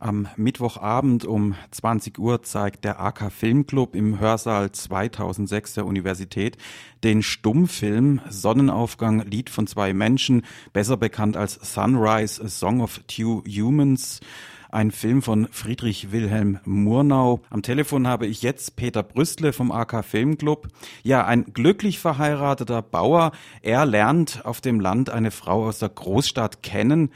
Am Mittwochabend um 20 Uhr zeigt der AK Filmclub im Hörsaal 2006 der Universität den Stummfilm Sonnenaufgang, Lied von zwei Menschen, besser bekannt als Sunrise, A Song of Two Humans ein Film von Friedrich Wilhelm Murnau. Am Telefon habe ich jetzt Peter Brüstle vom AK Filmclub. Ja, ein glücklich verheirateter Bauer. Er lernt auf dem Land eine Frau aus der Großstadt kennen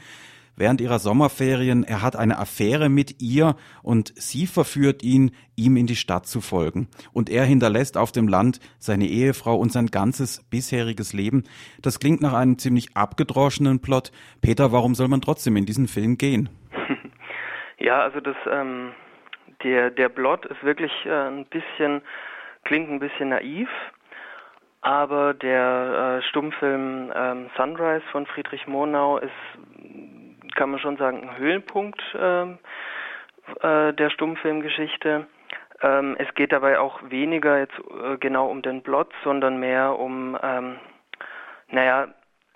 während ihrer Sommerferien. Er hat eine Affäre mit ihr und sie verführt ihn, ihm in die Stadt zu folgen. Und er hinterlässt auf dem Land seine Ehefrau und sein ganzes bisheriges Leben. Das klingt nach einem ziemlich abgedroschenen Plot. Peter, warum soll man trotzdem in diesen Film gehen? Ja, also das, ähm, der, der Plot ist wirklich äh, ein bisschen, klingt ein bisschen naiv. Aber der äh, Stummfilm ähm, Sunrise von Friedrich Monau ist kann man schon sagen, ein Höhepunkt äh, äh, der Stummfilmgeschichte. Ähm, es geht dabei auch weniger jetzt äh, genau um den Plot, sondern mehr um, ähm, naja,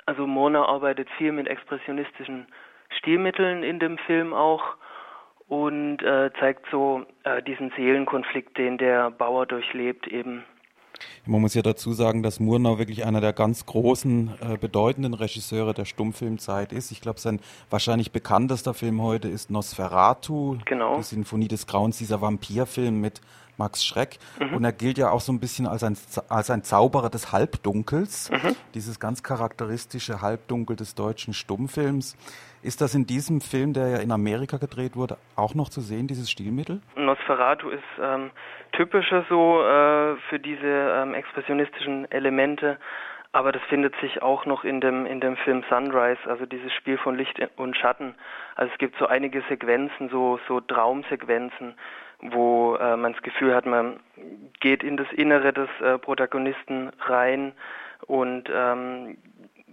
also Mona arbeitet viel mit expressionistischen Stilmitteln in dem Film auch und äh, zeigt so äh, diesen Seelenkonflikt, den der Bauer durchlebt, eben man muss ja dazu sagen, dass Murnau wirklich einer der ganz großen, äh, bedeutenden Regisseure der Stummfilmzeit ist. Ich glaube, sein wahrscheinlich bekanntester Film heute ist Nosferatu, genau. die Sinfonie des Grauens, dieser Vampirfilm mit Max Schreck. Mhm. Und er gilt ja auch so ein bisschen als ein, als ein Zauberer des Halbdunkels, mhm. dieses ganz charakteristische Halbdunkel des deutschen Stummfilms. Ist das in diesem Film, der ja in Amerika gedreht wurde, auch noch zu sehen, dieses Stilmittel? Nosferatu ist ähm, typischer so äh, für diese ähm, expressionistischen Elemente. Aber das findet sich auch noch in dem, in dem Film Sunrise, also dieses Spiel von Licht und Schatten. Also es gibt so einige Sequenzen, so, so Traumsequenzen, wo äh, man das Gefühl hat, man geht in das Innere des äh, Protagonisten rein und ähm,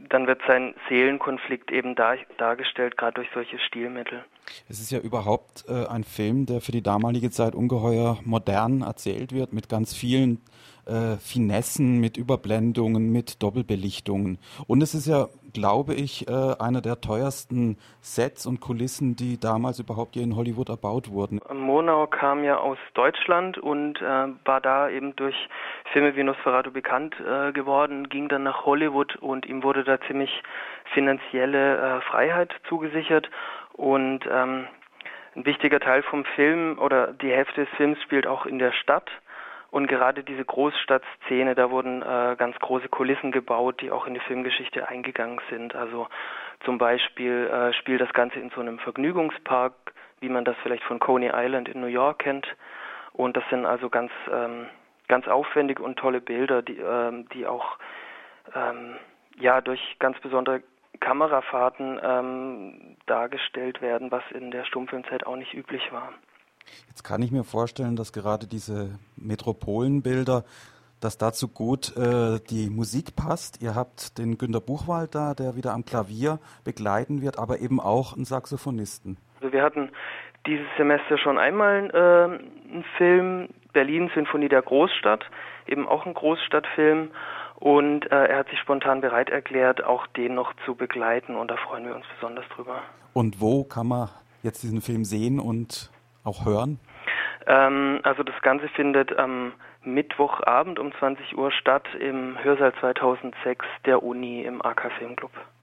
dann wird sein Seelenkonflikt eben dar dargestellt, gerade durch solche Stilmittel. Es ist ja überhaupt äh, ein Film, der für die damalige Zeit ungeheuer modern erzählt wird, mit ganz vielen äh, Finessen, mit Überblendungen, mit Doppelbelichtungen. Und es ist ja, glaube ich, äh, einer der teuersten Sets und Kulissen, die damals überhaupt hier in Hollywood erbaut wurden. Monau kam ja aus Deutschland und äh, war da eben durch Filme wie Nosferatu bekannt äh, geworden, ging dann nach Hollywood und ihm wurde da ziemlich finanzielle äh, Freiheit zugesichert und ähm, ein wichtiger Teil vom Film oder die Hälfte des Films spielt auch in der Stadt. Und gerade diese Großstadtszene, da wurden äh, ganz große Kulissen gebaut, die auch in die Filmgeschichte eingegangen sind. Also zum Beispiel äh, spielt das Ganze in so einem Vergnügungspark, wie man das vielleicht von Coney Island in New York kennt. Und das sind also ganz, ähm, ganz aufwendige und tolle Bilder, die, ähm, die auch ähm, ja durch ganz besondere Kamerafahrten ähm, dargestellt werden, was in der Stummfilmzeit auch nicht üblich war. Jetzt kann ich mir vorstellen, dass gerade diese Metropolenbilder, dass dazu gut äh, die Musik passt. Ihr habt den Günter Buchwald da, der wieder am Klavier begleiten wird, aber eben auch einen Saxophonisten. Also wir hatten dieses Semester schon einmal äh, einen Film, Berlin Sinfonie der Großstadt, eben auch ein Großstadtfilm. Und äh, er hat sich spontan bereit erklärt, auch den noch zu begleiten und da freuen wir uns besonders drüber. Und wo kann man jetzt diesen Film sehen und auch hören? Ähm, also das Ganze findet am Mittwochabend um 20 Uhr statt im Hörsaal 2006 der Uni im AK Filmclub.